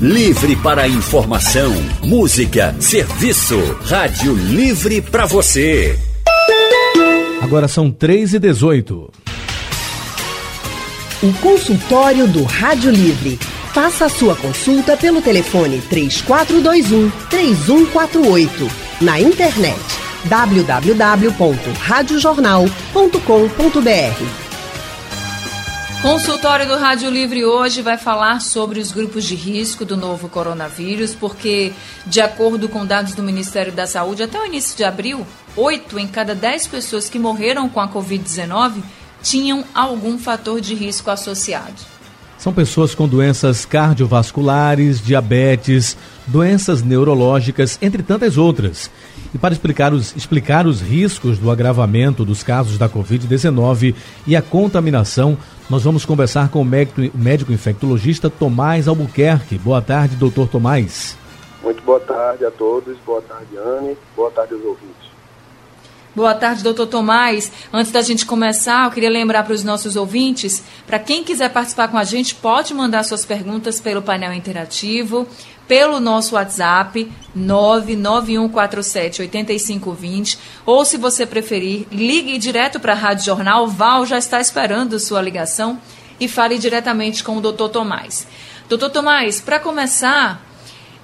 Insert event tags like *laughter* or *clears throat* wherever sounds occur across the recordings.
Livre para informação, música, serviço. Rádio Livre para você. Agora são 3 e 18 O consultório do Rádio Livre. Faça a sua consulta pelo telefone 3421 3148. Na internet www.radiojornal.com.br. Consultório do Rádio Livre hoje vai falar sobre os grupos de risco do novo coronavírus, porque, de acordo com dados do Ministério da Saúde, até o início de abril, 8 em cada 10 pessoas que morreram com a Covid-19 tinham algum fator de risco associado. São pessoas com doenças cardiovasculares, diabetes, doenças neurológicas, entre tantas outras. E para explicar os, explicar os riscos do agravamento dos casos da Covid-19 e a contaminação, nós vamos conversar com o médico, médico infectologista Tomás Albuquerque. Boa tarde, doutor Tomás. Muito boa tarde a todos, boa tarde, Anne, boa tarde aos ouvintes. Boa tarde, doutor Tomás. Antes da gente começar, eu queria lembrar para os nossos ouvintes, para quem quiser participar com a gente, pode mandar suas perguntas pelo painel interativo, pelo nosso WhatsApp 991478520, ou se você preferir, ligue direto para a Rádio Jornal. Val já está esperando sua ligação e fale diretamente com o doutor Tomás. Doutor Tomás, para começar,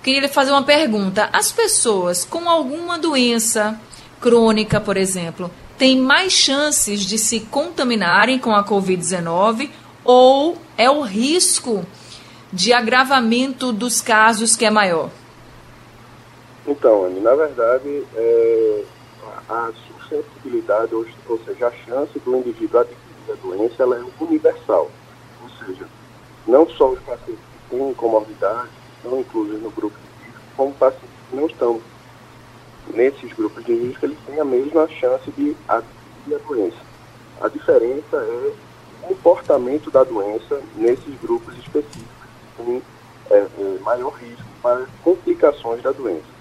queria lhe fazer uma pergunta. As pessoas com alguma doença crônica, por exemplo, têm mais chances de se contaminarem com a Covid-19 ou é o risco de agravamento dos casos que é maior? Então, Anne, na verdade, é, a suscetibilidade, ou, seja, a chance do indivíduo adquirir a doença, ela é universal. Ou seja, não só os pacientes que têm comorbidade estão inclusos no grupo de risco, como pacientes que não estão nesses grupos de risco, eles têm a mesma chance de adquirir a doença. A diferença é o comportamento da doença nesses grupos específicos, é, é, maior risco para complicações da doença.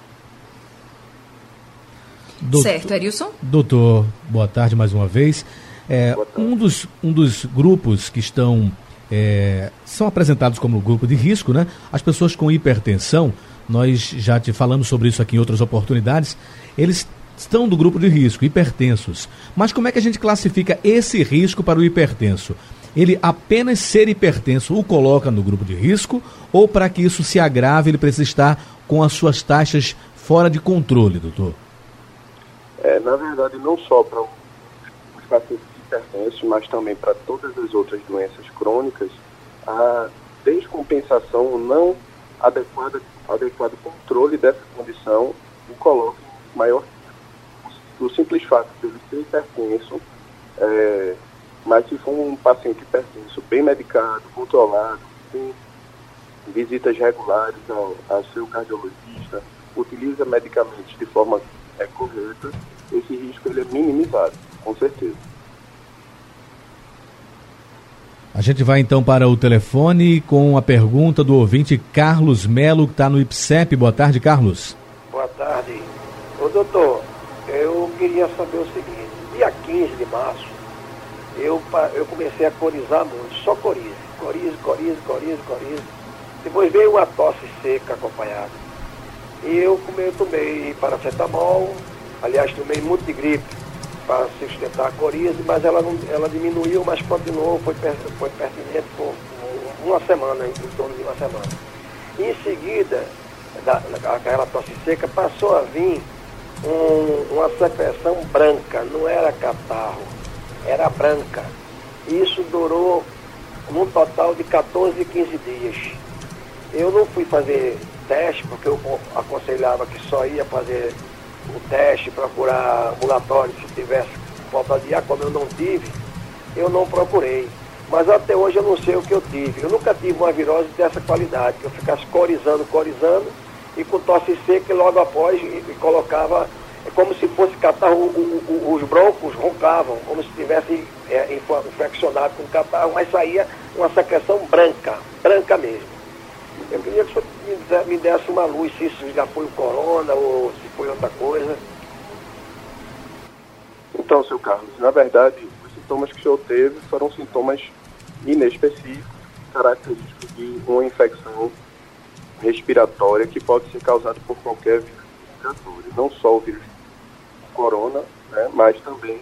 Doutor, certo, Erilson? Doutor, boa tarde mais uma vez. É, um, dos, um dos grupos que estão é, são apresentados como grupo de risco, né? As pessoas com hipertensão, nós já te falamos sobre isso aqui em outras oportunidades, eles estão do grupo de risco, hipertensos. Mas como é que a gente classifica esse risco para o hipertenso? Ele apenas ser hipertenso o coloca no grupo de risco ou para que isso se agrave ele precisa estar com as suas taxas fora de controle, doutor? É, na verdade, não só para os pacientes hipertensos, mas também para todas as outras doenças crônicas, a descompensação não adequada adequado controle dessa condição o coloca maior. O simples fato de ele ser hipertenso, é, mas se for um paciente hipertenso bem medicado, controlado, tem visitas regulares ao, ao seu cardiologista, utiliza medicamentos de forma é, correta, esse risco ele é minimizado, com certeza. A gente vai então para o telefone com a pergunta do ouvinte Carlos Melo, que está no IPSEP. Boa tarde, Carlos. Boa tarde. Ô doutor, eu queria saber o seguinte, dia 15 de março, eu, eu comecei a corizar muito, só coriza, coriza, coriza, coriza, coriza. Depois veio uma tosse seca acompanhada. E eu, eu tomei paracetamol, aliás, tomei muito de gripe para sustentar a coriza, mas ela, não, ela diminuiu, mas continuou, foi, foi pertinente por uma semana, em torno de uma semana. Em seguida, da, aquela tosse seca, passou a vir um, uma secreção branca, não era catarro, era branca. Isso durou um total de 14, 15 dias. Eu não fui fazer teste, porque eu aconselhava que só ia fazer o teste, procurar ambulatório se tivesse falta de ar, como eu não tive, eu não procurei. Mas até hoje eu não sei o que eu tive. Eu nunca tive uma virose dessa qualidade, que eu ficasse corizando, corizando, e com tosse seca e logo após e, e colocava, é como se fosse catarro, o, o, os broncos roncavam, como se tivesse é, infeccionado com catarro, mas saía uma secreção branca, branca mesmo. Eu queria que o senhor me desse uma luz se isso já foi o corona ou se foi outra coisa. Então, seu Carlos, na verdade, os sintomas que o senhor teve foram sintomas inespecíficos, característicos de uma infecção respiratória que pode ser causada por qualquer vírus respiratório, não só o vírus corona, né, mas também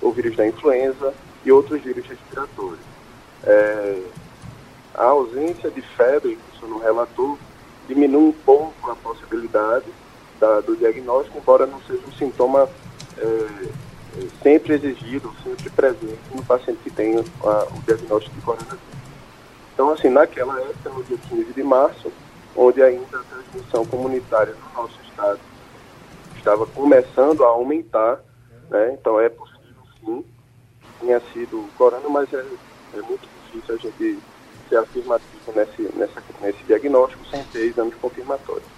o vírus da influenza e outros vírus respiratórios. É, a ausência de febre, que o senhor não relatou, diminui um pouco a possibilidade da, do diagnóstico, embora não seja um sintoma é sempre exigido, sempre presente no paciente que tem a, o diagnóstico de coronavírus. Então, assim, naquela época, no dia 15 de março, onde ainda a transmissão comunitária no nosso estado estava começando a aumentar, né? então é possível sim, tinha sido corona, mas é, é muito difícil a gente ser afirmativo nesse, nessa, nesse diagnóstico sem ter exames confirmatórios.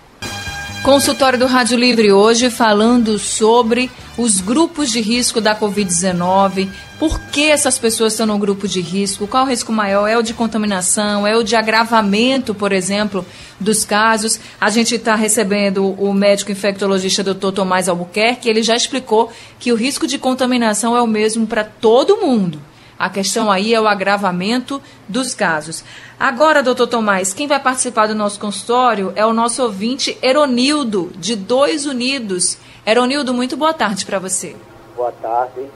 Consultório do Rádio Livre hoje falando sobre os grupos de risco da Covid-19. Por que essas pessoas estão no grupo de risco? Qual o risco maior? É o de contaminação? É o de agravamento, por exemplo, dos casos? A gente está recebendo o médico infectologista Dr. Tomás Albuquerque. Ele já explicou que o risco de contaminação é o mesmo para todo mundo. A questão aí é o agravamento dos casos. Agora, doutor Tomás, quem vai participar do nosso consultório é o nosso ouvinte Eronildo, de Dois Unidos. Eronildo, muito boa tarde para você. Boa tarde.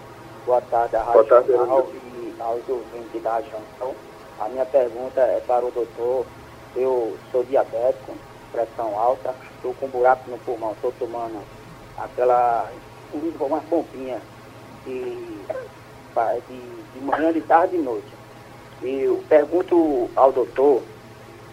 Boa tarde à Rádio tarde, Jornal e aos ouvintes da Junção. A minha pergunta é para o doutor. Eu sou diabético, pressão alta, estou com um buraco no pulmão, estou tomando aquela uma pompinha de, de de manhã, de tarde e de noite. E eu pergunto ao doutor,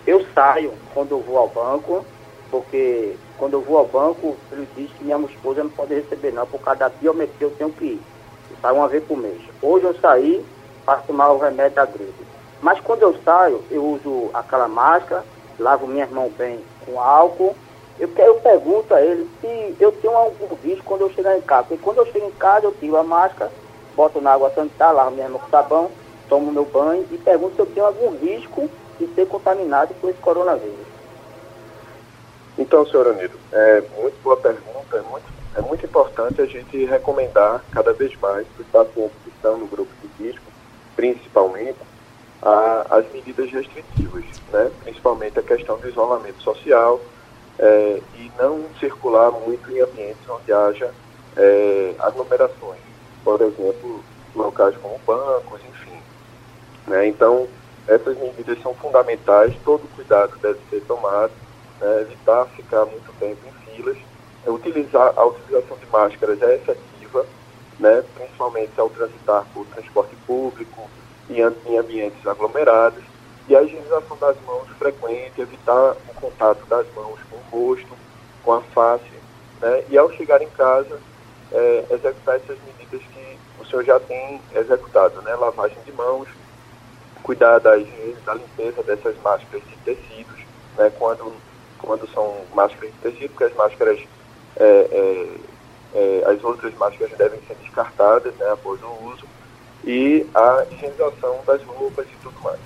eu saio quando eu vou ao banco, porque quando eu vou ao banco, ele diz que minha esposa não pode receber não, por causa da biometria eu tenho que ir. Eu saio uma vez por mês. Hoje eu saí para tomar o remédio da gripe. Mas quando eu saio, eu uso aquela máscara, lavo minhas mãos bem com álcool. Eu, eu pergunto a ele se eu tenho algum risco quando eu chegar em casa. Porque quando eu chego em casa, eu tiro a máscara boto na água sanitária, lavo minha mão com sabão, tomo meu banho e pergunto se eu tenho algum risco de ser contaminado por esse coronavírus. Então, senhor Anido, é muito boa pergunta, é muito, é muito importante a gente recomendar cada vez mais para os pacientes que estão no grupo de risco, principalmente, a, as medidas restritivas, né? principalmente a questão do isolamento social é, e não circular muito em ambientes onde haja é, aglomerações por exemplo, locais como bancos, enfim. Né? Então, essas medidas são fundamentais, todo cuidado deve ser tomado, né? evitar ficar muito tempo em filas, é, utilizar, a utilização de máscaras é efetiva, né? principalmente ao transitar por transporte público em ambientes aglomerados, e a higienização das mãos frequente, evitar o contato das mãos com o rosto, com a face, né? e ao chegar em casa, é, executar essas medidas que o senhor já tem executado, né? Lavagem de mãos, cuidar da higiene, da limpeza dessas máscaras de tecidos, né? Quando, quando são máscaras de tecido, porque as máscaras, é, é, é, as outras máscaras devem ser descartadas, né? Após o uso e a higienização das roupas e tudo mais.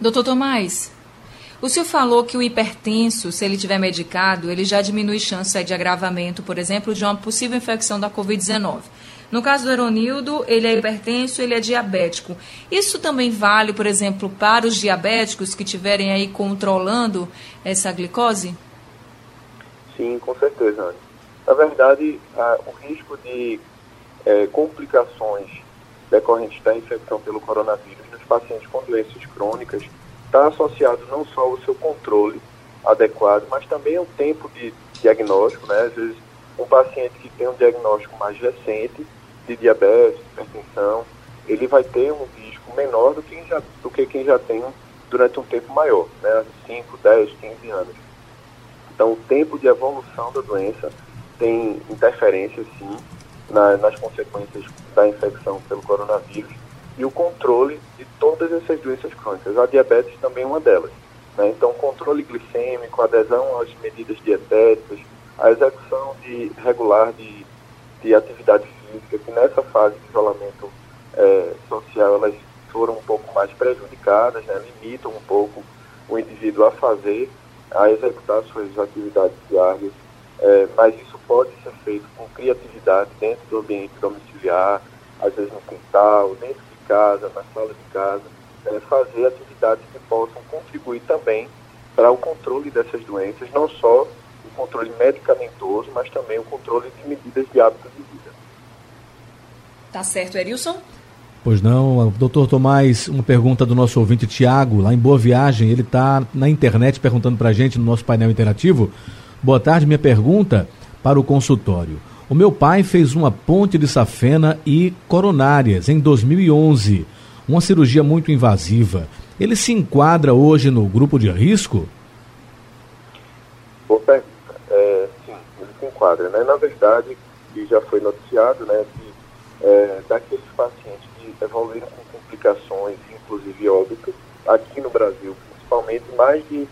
Doutor Tomás, o senhor falou que o hipertenso, se ele tiver medicado, ele já diminui chance de agravamento, por exemplo, de uma possível infecção da Covid-19. No caso do Aeronildo, ele é hipertenso, ele é diabético. Isso também vale, por exemplo, para os diabéticos que estiverem aí controlando essa glicose? Sim, com certeza, Anny. Na verdade, a, o risco de é, complicações decorrentes da infecção pelo coronavírus nos pacientes com doenças crônicas está associado não só ao seu controle adequado, mas também ao tempo de diagnóstico, né? Às vezes, um paciente que tem um diagnóstico mais recente de diabetes, hipertensão, ele vai ter um risco menor do que, já, do que quem já tem durante um tempo maior, né? 5, 10, 15 anos. Então, o tempo de evolução da doença tem interferência, sim, na, nas consequências da infecção pelo coronavírus e o controle de todas essas doenças crônicas. A diabetes também é uma delas. Né? Então, controle glicêmico, adesão às medidas dietéticas, a execução de, regular de, de atividade física, que nessa fase de isolamento é, social elas foram um pouco mais prejudicadas, né? limitam um pouco o indivíduo a fazer, a executar suas atividades diárias, é, mas isso pode ser feito com criatividade dentro do ambiente domiciliar, às vezes no quintal, dentro casa, na sala de casa, é, fazer atividades que possam contribuir também para o controle dessas doenças, não só o controle medicamentoso, mas também o controle de medidas de hábitos de vida. Tá certo, Erilson? Pois não, doutor Tomás, uma pergunta do nosso ouvinte Tiago, lá em Boa Viagem, ele está na internet perguntando para a gente no nosso painel interativo. Boa tarde, minha pergunta para o consultório. O meu pai fez uma ponte de safena e coronárias em 2011, uma cirurgia muito invasiva. Ele se enquadra hoje no grupo de risco? Boa pergunta. É, sim, ele se enquadra. Né? Na verdade, e já foi noticiado, né, que é, daqueles pacientes que evoluíram com complicações, inclusive óbito, aqui no Brasil, principalmente, mais de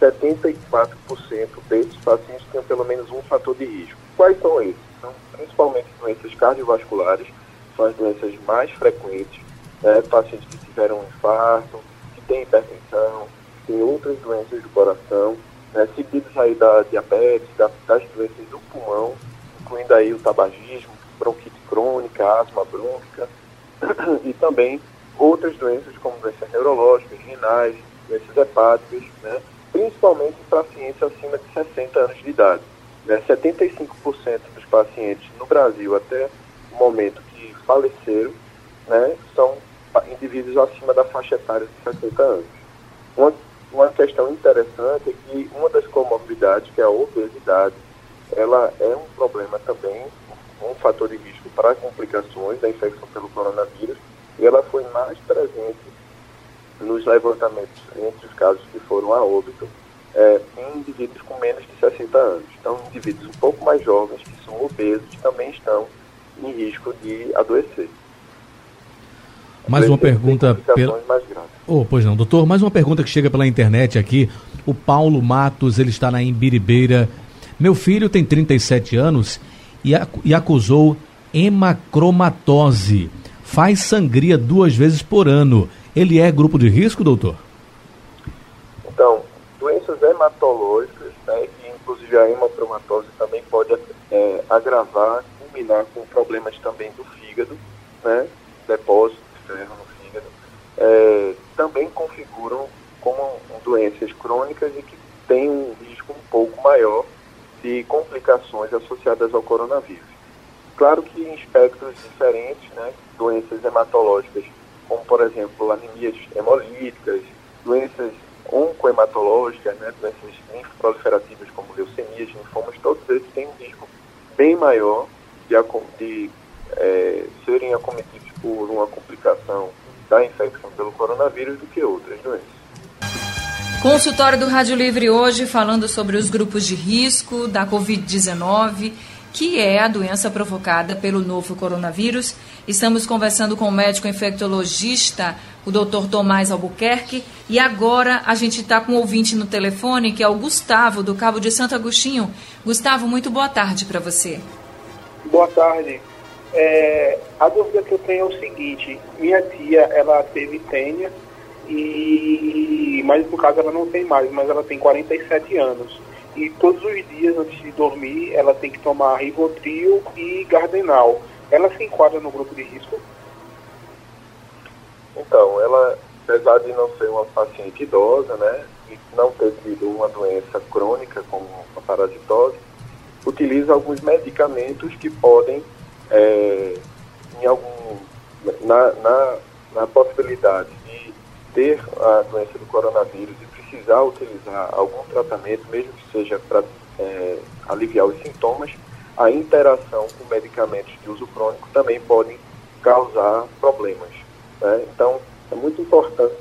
74% desses pacientes têm pelo menos um fator de risco. Quais são esses? São principalmente doenças cardiovasculares, são as doenças mais frequentes, né? pacientes que tiveram um infarto, que têm hipertensão, que têm outras doenças do coração, né? seguidos aí da diabetes, da, das doenças do pulmão, incluindo aí o tabagismo, bronquite crônica, asma brônquica, *clears throat* e também outras doenças como doenças neurológicas, renais, doenças hepáticas, né? Principalmente em pacientes acima de 60 anos de idade. Né? 75% dos pacientes no Brasil até o momento que faleceram né, são indivíduos acima da faixa etária de 60 anos. Uma, uma questão interessante é que uma das comorbidades, que é a obesidade, ela é um problema também, um fator de risco para complicações da infecção pelo coronavírus, e ela foi mais presente nos levantamentos entre os casos que foram a óbito é, em indivíduos com menos de 60 anos. Então, indivíduos um pouco mais jovens, que são obesos, também estão em risco de adoecer. Mais uma pergunta. Pela... Oh, pois não, doutor, mais uma pergunta que chega pela internet aqui. O Paulo Matos, ele está na Embiribeira. Meu filho tem 37 anos e acusou hemacromatose. Faz sangria duas vezes por ano. Ele é grupo de risco, doutor? Então, doenças hematológicas, né, que inclusive a hemocromatose também pode é, agravar, culminar com problemas também do fígado, né, depósito de ferro no fígado, é, também configuram como doenças crônicas e que têm um risco um pouco maior de complicações associadas ao coronavírus. Claro que em espectros diferentes, né, doenças hematológicas como por exemplo anemias hemolíticas, doenças oncohematológicas, né, doenças linfoproliferativas como leucemias, linfomas, todos eles têm um risco bem maior de, de é, serem acometidos por uma complicação da infecção pelo coronavírus do que outras doenças. Consultório do Rádio Livre hoje falando sobre os grupos de risco da Covid-19 que é a doença provocada pelo novo coronavírus. Estamos conversando com o médico infectologista, o Dr. Tomás Albuquerque, e agora a gente está com um ouvinte no telefone, que é o Gustavo, do Cabo de Santo Agostinho. Gustavo, muito boa tarde para você. Boa tarde. É, a dúvida que eu tenho é o seguinte, minha tia, ela teve tênia, e, mas no caso ela não tem mais, mas ela tem 47 anos e todos os dias antes de dormir ela tem que tomar Rivotril e Gardenal. Ela se enquadra no grupo de risco? Então, ela, apesar de não ser uma paciente idosa, né, e não ter tido uma doença crônica como a parasitose, utiliza alguns medicamentos que podem, é, em algum, na, na, na possibilidade de ter a doença do coronavírus e precisar utilizar algum tratamento, mesmo que seja para é, aliviar os sintomas, a interação com medicamentos de uso crônico também podem causar problemas. Né? Então, é muito importante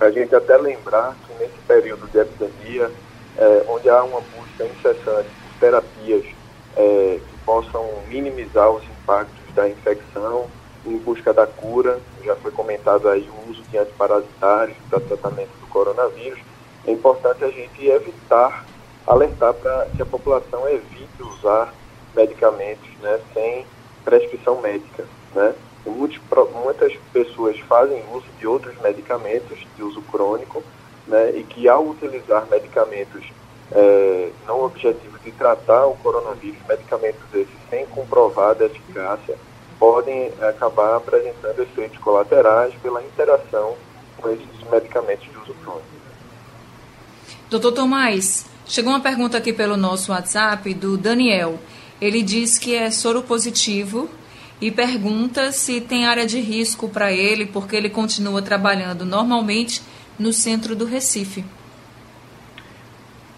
a gente até lembrar que nesse período de epidemia, é, onde há uma busca incessante por terapias é, que possam minimizar os impactos da infecção, em busca da cura, já foi comentado aí o uso de antiparasitários para tratamento do coronavírus, é importante a gente evitar, alertar para que a população evite usar medicamentos né, sem prescrição médica. Né? Muitos, muitas pessoas fazem uso de outros medicamentos de uso crônico né, e que ao utilizar medicamentos é, não objetivo de tratar o coronavírus, medicamentos esses sem comprovada eficácia, podem acabar apresentando efeitos colaterais pela interação com esses medicamentos de uso crônico. Doutor Tomás, chegou uma pergunta aqui pelo nosso WhatsApp do Daniel. Ele diz que é soro positivo e pergunta se tem área de risco para ele, porque ele continua trabalhando normalmente no centro do Recife.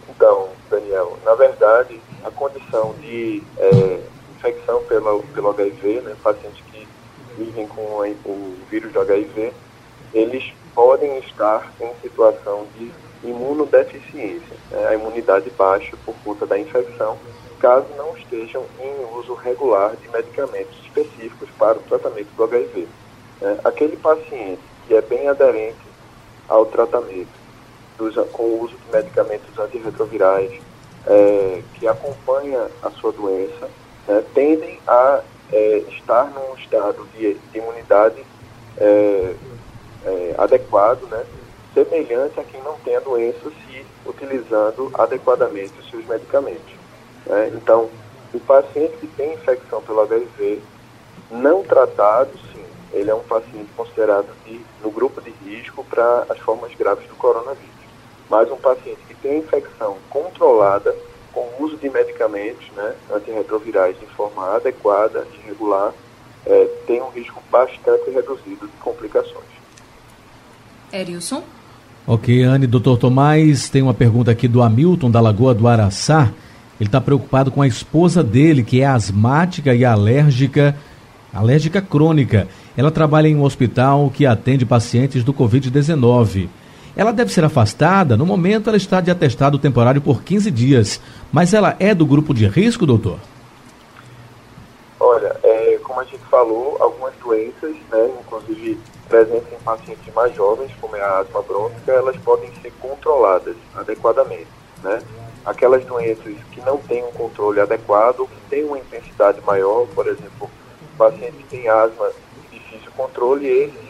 Então, Daniel, na verdade, a condição de é, infecção pelo, pelo HIV, né, pacientes que vivem com o vírus do HIV, eles podem estar em situação de imunodeficiência, né, a imunidade baixa por conta da infecção, caso não estejam em uso regular de medicamentos específicos para o tratamento do HIV. Né. Aquele paciente que é bem aderente ao tratamento dos, com o uso de medicamentos antirretrovirais, é, que acompanha a sua doença, né, tendem a é, estar num estado de, de imunidade é, é, adequado, né, semelhante a quem não tem a doença se utilizando adequadamente os seus medicamentos. Né? Então, o paciente que tem infecção pelo HIV não tratado, sim, ele é um paciente considerado de, no grupo de risco para as formas graves do coronavírus. Mas um paciente que tem infecção controlada com o uso de medicamentos né, antirretrovirais de forma adequada e regular, é, tem um risco bastante reduzido de complicações. Erilson? Ok, Anne, doutor Tomás, tem uma pergunta aqui do Hamilton, da Lagoa do Araçá. Ele está preocupado com a esposa dele, que é asmática e alérgica, alérgica crônica. Ela trabalha em um hospital que atende pacientes do Covid-19. Ela deve ser afastada. No momento, ela está de atestado temporário por 15 dias. Mas ela é do grupo de risco, doutor? Olha, é, como a gente falou, algumas doenças, né, inclusive presentes em pacientes mais jovens, como é a asma brônquica, elas podem ser controladas adequadamente. Né? Aquelas doenças que não têm um controle adequado, que têm uma intensidade maior, por exemplo, paciente que tem asma de difícil controle, sim,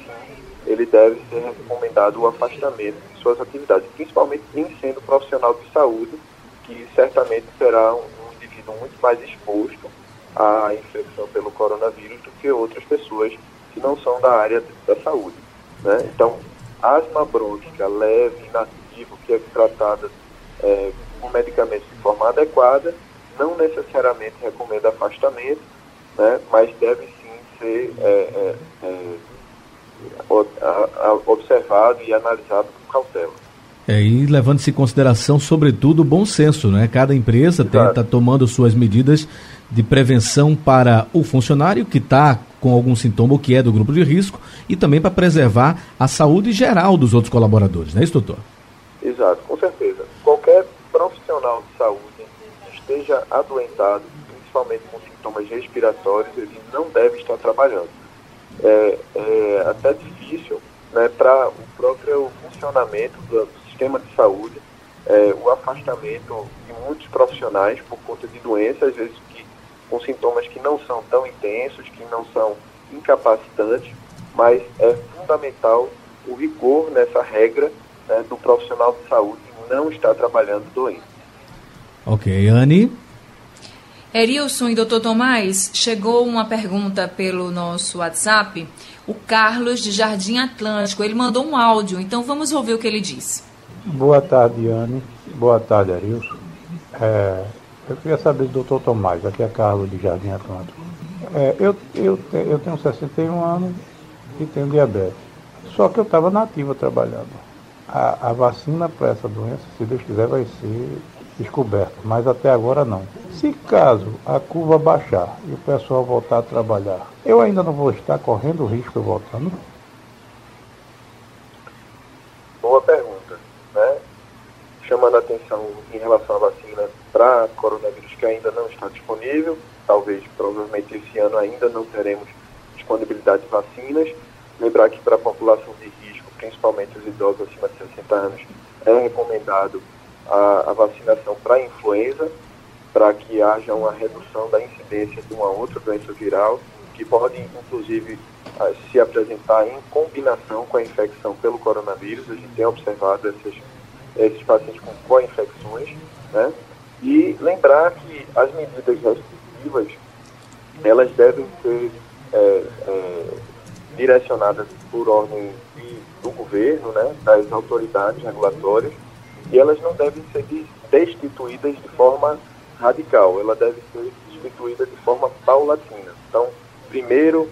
ele deve ser recomendado o afastamento de suas atividades, principalmente em sendo profissional de saúde, que certamente será um indivíduo muito mais exposto à infecção pelo coronavírus do que outras pessoas que não são da área da saúde. Né? Então, asma brônquica leve, inativa, que é tratada é, com medicamentos de forma adequada, não necessariamente recomenda afastamento, né? mas deve sim ser é, é, é observado e analisado com cautela. É, e levando-se em consideração, sobretudo, o bom senso, né? Cada empresa está tomando suas medidas de prevenção para o funcionário que está com algum sintoma ou que é do grupo de risco e também para preservar a saúde geral dos outros colaboradores, não é isso, doutor? Exato, com certeza. Qualquer profissional de saúde que esteja adoentado, principalmente com sintomas respiratórios, ele não deve estar trabalhando. É, é até difícil né, para o próprio funcionamento do, sistema de saúde, é, o afastamento de muitos profissionais por conta de doenças, às vezes com sintomas que não são tão intensos, que não são incapacitantes, mas é fundamental o rigor nessa regra né, do profissional de saúde não estar trabalhando doente. Ok, Anne. Erilson e doutor Tomás, chegou uma pergunta pelo nosso WhatsApp. O Carlos de Jardim Atlântico, ele mandou um áudio, então vamos ouvir o que ele disse. Boa tarde, Anne. Boa tarde, Arilson. É, eu queria saber do doutor Tomás, aqui é Carlos de Jardim Atlântico. É, eu, eu, eu tenho 61 anos e tenho diabetes. Só que eu estava nativa trabalhando. A, a vacina para essa doença, se Deus quiser, vai ser descoberta, mas até agora não. Se caso a curva baixar e o pessoal voltar a trabalhar, eu ainda não vou estar correndo risco voltando? Boa pergunta né, chamando a atenção em relação à vacina para coronavírus que ainda não está disponível. Talvez, provavelmente, esse ano ainda não teremos disponibilidade de vacinas. Lembrar que para a população de risco, principalmente os idosos acima de 60 anos, é recomendado a, a vacinação para influenza, para que haja uma redução da incidência de uma outra doença viral, que pode, inclusive, se apresentar em combinação com a infecção pelo coronavírus. A gente tem observado esses, esses pacientes com co-infecções, né? E lembrar que as medidas restritivas, elas devem ser é, é, direcionadas por ordem de, do governo, né? Das autoridades regulatórias, e elas não devem ser destituídas de forma radical, ela deve ser destituída de forma paulatina. Então, primeiro,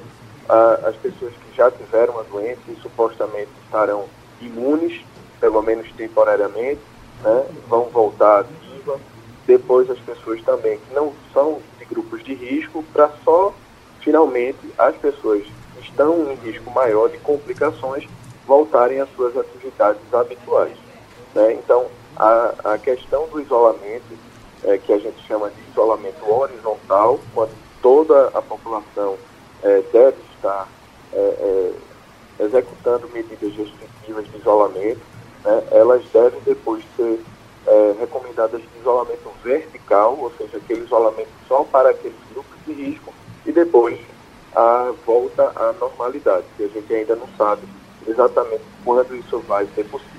a, as pessoas que já tiveram a doença e supostamente estarão imunes, pelo menos temporariamente, né, vão voltar ativa. Depois, as pessoas também que não são de grupos de risco, para só, finalmente, as pessoas que estão em risco maior de complicações voltarem às suas atividades habituais. Né? Então, a, a questão do isolamento, é, que a gente chama de isolamento horizontal, quando toda a população é, deve estar é, é executando medidas restritivas de isolamento, né? elas devem depois ser é, recomendadas de isolamento vertical, ou seja, aquele isolamento só para aqueles grupos de risco, e depois a volta à normalidade, que a gente ainda não sabe exatamente quando isso vai ser possível.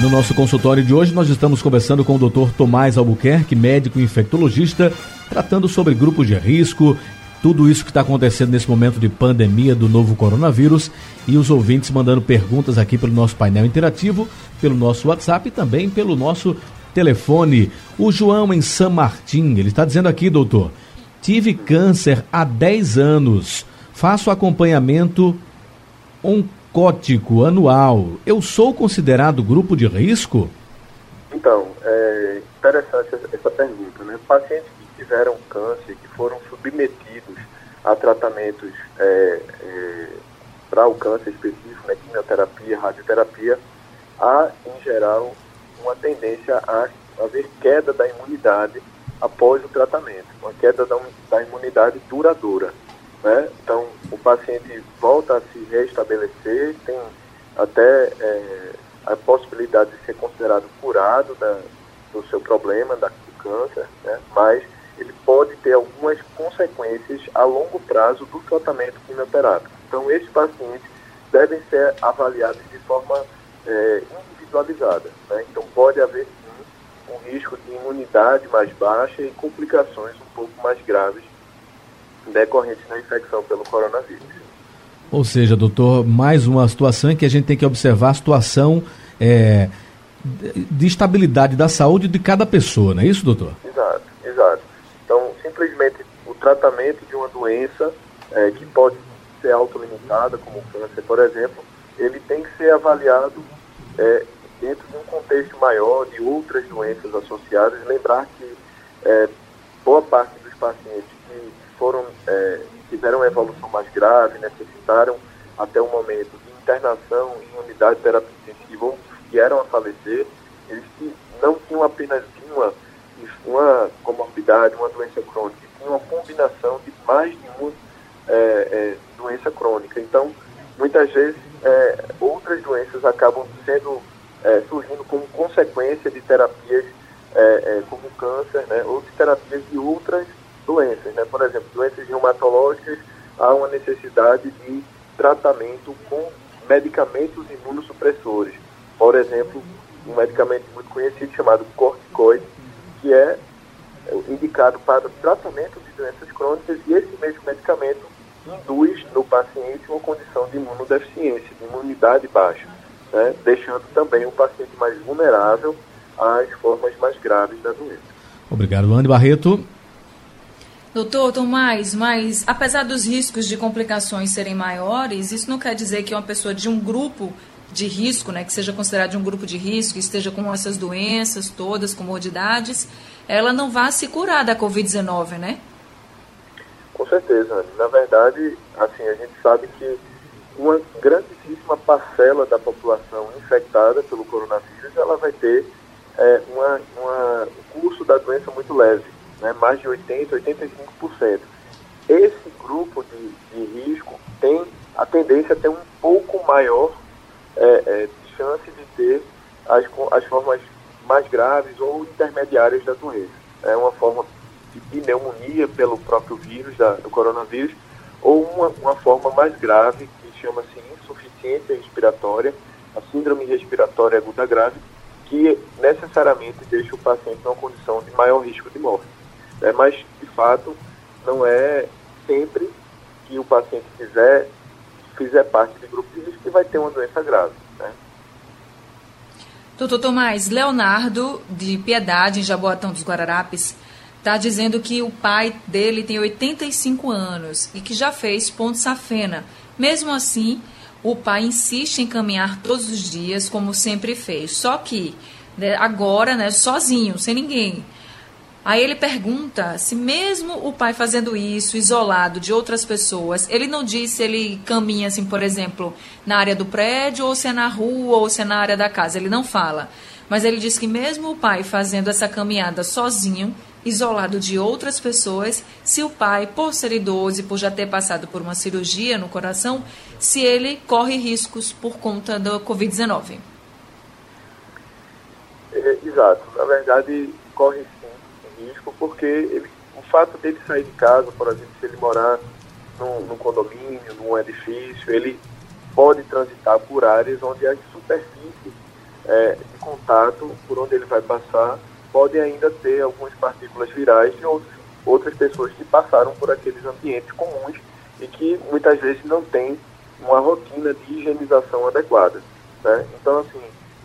No nosso consultório de hoje, nós estamos conversando com o Dr. Tomás Albuquerque, médico infectologista, tratando sobre grupos de risco, tudo isso que está acontecendo nesse momento de pandemia do novo coronavírus e os ouvintes mandando perguntas aqui pelo nosso painel interativo, pelo nosso WhatsApp e também pelo nosso telefone. O João em San Martin, ele está dizendo aqui, doutor, tive câncer há 10 anos, faço acompanhamento oncótico anual, eu sou considerado grupo de risco? Então, é interessante essa pergunta, né? Pacientes tiveram câncer, que foram submetidos a tratamentos é, é, para o câncer específico, né, quimioterapia, radioterapia, há, em geral, uma tendência a haver queda da imunidade após o tratamento, uma queda da, da imunidade duradoura. Né? Então, o paciente volta a se restabelecer, tem até é, a possibilidade de ser considerado curado da, do seu problema, da, do câncer, né? mas ele pode ter algumas consequências a longo prazo do tratamento quimioterápico. Então, esses pacientes devem ser avaliados de forma é, individualizada. Né? Então, pode haver sim um risco de imunidade mais baixa e complicações um pouco mais graves decorrentes da infecção pelo coronavírus. Ou seja, doutor, mais uma situação em que a gente tem que observar a situação é, de estabilidade da saúde de cada pessoa, não é isso, doutor? Exato. Simplesmente o tratamento de uma doença é, que pode ser autolimitada, como o câncer, por exemplo, ele tem que ser avaliado é, dentro de um contexto maior de outras doenças associadas. Lembrar que é, boa parte dos pacientes foram, é, tiveram uma evolução mais grave, necessitaram até o momento de internação em unidade intensiva ou vieram a falecer, eles não tinham apenas uma, uma comorbidade, uma doença crônica, tinham uma combinação de mais de uma é, é, doença crônica. Então, muitas vezes, é, outras doenças acabam sendo é, surgindo como consequência de terapias é, é, como câncer, né, ou de terapias de outras doenças, né? Por exemplo, doenças reumatológicas, há uma necessidade de tratamento com medicamentos imunossupressores. Por exemplo, um medicamento muito conhecido chamado corticoide, que é indicado para o tratamento de doenças crônicas e esse mesmo medicamento induz no paciente uma condição de imunodeficiência, de imunidade baixa, né? deixando também o paciente mais vulnerável às formas mais graves da doença. Obrigado, Luane Barreto. Doutor Tomás, mas apesar dos riscos de complicações serem maiores, isso não quer dizer que uma pessoa de um grupo de risco, né, que seja considerado um grupo de risco, esteja com essas doenças todas, comodidades, ela não vá se curar da Covid-19, né? Com certeza. Na verdade, assim, a gente sabe que uma grandíssima parcela da população infectada pelo coronavírus, ela vai ter é, uma, uma, um curso da doença muito leve né, mais de 80%, 85%. Esse grupo de, de risco tem a tendência a ter um pouco maior é, é, chance de ter as, as formas mais graves ou intermediárias da doença. É uma forma de pneumonia pelo próprio vírus, da, do coronavírus, ou uma, uma forma mais grave, que chama-se insuficiência respiratória, a síndrome respiratória aguda grave, que necessariamente deixa o paciente numa condição de maior risco de morte. É, mas, de fato, não é sempre que o paciente fizer, fizer parte de grupo de risco que vai ter uma doença grave. Né? Doutor Tomás, Leonardo, de Piedade, em Jaboatão dos Guararapes, está dizendo que o pai dele tem 85 anos e que já fez ponto safena. Mesmo assim, o pai insiste em caminhar todos os dias, como sempre fez. Só que né, agora, né, sozinho, sem ninguém. Aí ele pergunta se mesmo o pai fazendo isso, isolado de outras pessoas, ele não diz se ele caminha assim, por exemplo, na área do prédio, ou se é na rua, ou se é na área da casa. Ele não fala. Mas ele diz que mesmo o pai fazendo essa caminhada sozinho, isolado de outras pessoas, se o pai, por ser idoso e por já ter passado por uma cirurgia no coração, se ele corre riscos por conta da Covid-19. É, exato. Na verdade, corre porque ele, o fato dele sair de casa, por exemplo, se ele morar num, num condomínio, num edifício, ele pode transitar por áreas onde as superfícies é, de contato, por onde ele vai passar, podem ainda ter algumas partículas virais de outros, outras pessoas que passaram por aqueles ambientes comuns e que muitas vezes não têm uma rotina de higienização adequada. Né? Então, assim,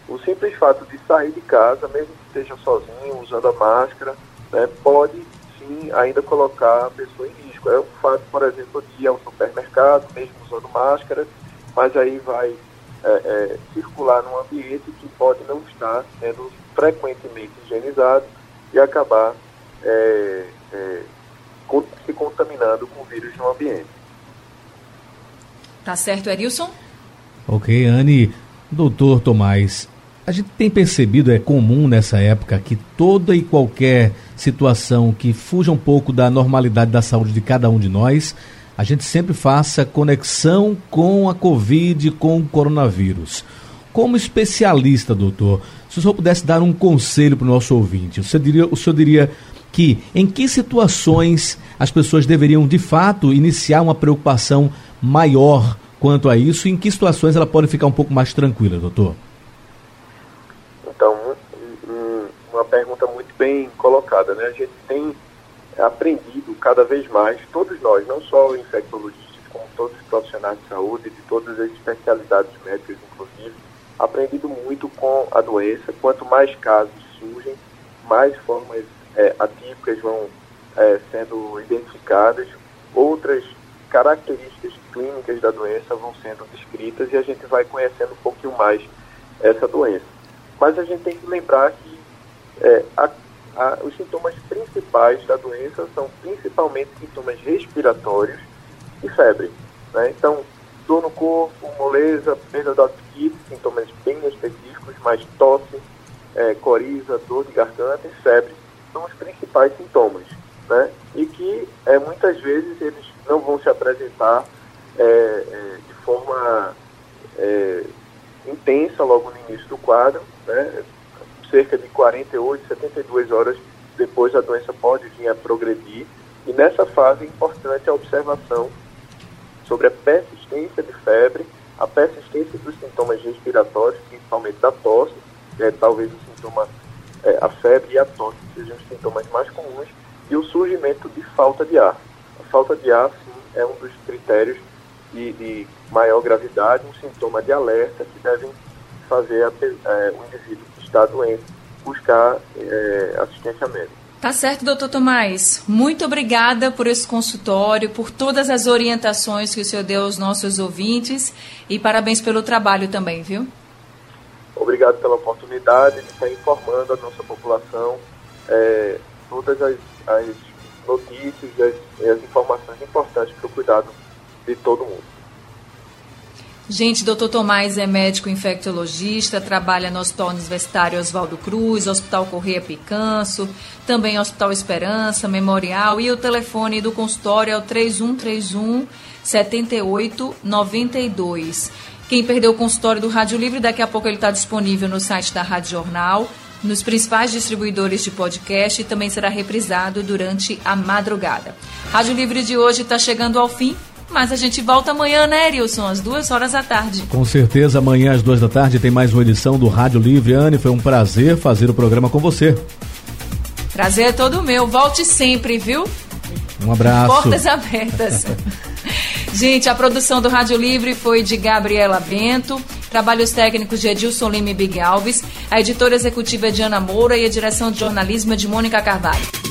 o simples fato de sair de casa, mesmo que esteja sozinho, usando a máscara, né, pode sim ainda colocar a pessoa em risco. É o fato, por exemplo, de ir ao supermercado, mesmo usando máscara, mas aí vai é, é, circular num ambiente que pode não estar sendo frequentemente higienizado e acabar é, é, se contaminando com o vírus no ambiente. Tá certo, Erilson? Ok, Anne. Doutor Tomás, a gente tem percebido, é comum nessa época, que toda e qualquer situação que fuja um pouco da normalidade da saúde de cada um de nós, a gente sempre faça conexão com a Covid, com o coronavírus. Como especialista, doutor, se o senhor pudesse dar um conselho para o nosso ouvinte, o senhor, diria, o senhor diria que em que situações as pessoas deveriam de fato iniciar uma preocupação maior quanto a isso e em que situações ela pode ficar um pouco mais tranquila, doutor? Então, uma pergunta muito bem colocada, né? A gente tem aprendido cada vez mais, todos nós, não só infectologistas, como todos os profissionais de saúde, de todas as especialidades médicas, inclusive, aprendido muito com a doença. Quanto mais casos surgem, mais formas é, atípicas vão é, sendo identificadas, outras características clínicas da doença vão sendo descritas e a gente vai conhecendo um pouquinho mais essa doença. Mas a gente tem que lembrar que é, a, a, os sintomas principais da doença são principalmente sintomas respiratórios e febre. Né? Então, dor no corpo, moleza, perda do apetite, sintomas bem específicos, mas tosse, é, coriza, dor de garganta e febre são os principais sintomas, né? E que é, muitas vezes eles não vão se apresentar é, é, de forma é, intensa logo no início do quadro, né? Cerca de 48, 72 horas depois a doença pode vir a progredir e nessa fase é importante a observação sobre a persistência de febre, a persistência dos sintomas respiratórios, principalmente da tosse, é, talvez o sintoma, é, a febre e a tosse sejam os sintomas mais comuns, e o surgimento de falta de ar. A falta de ar, sim, é um dos critérios de, de maior gravidade, um sintoma de alerta que devem fazer é, o indivíduo que está doente buscar é, assistência médica. Tá certo, doutor Tomás. Muito obrigada por esse consultório, por todas as orientações que o senhor deu aos nossos ouvintes e parabéns pelo trabalho também, viu? Obrigado pela oportunidade de estar informando a nossa população é, todas as, as notícias e as, as informações importantes para o cuidado de todo mundo. Gente, doutor Tomás é médico infectologista, trabalha no Hospital Universitário Oswaldo Cruz, Hospital Correia Picanço, também Hospital Esperança, Memorial e o telefone do consultório é o 3131 7892. Quem perdeu o consultório do Rádio Livre, daqui a pouco ele está disponível no site da Rádio Jornal, nos principais distribuidores de podcast e também será reprisado durante a madrugada. Rádio Livre de hoje está chegando ao fim. Mas a gente volta amanhã, né, Erilson? Às duas horas da tarde. Com certeza, amanhã às duas da tarde tem mais uma edição do Rádio Livre. Anne, foi um prazer fazer o programa com você. Prazer é todo meu. Volte sempre, viu? Um abraço. Portas abertas. *laughs* gente, a produção do Rádio Livre foi de Gabriela Bento. Trabalhos técnicos de Edilson Lima e Big Alves. A editora executiva é de Ana Moura e a direção de jornalismo é de Mônica Carvalho.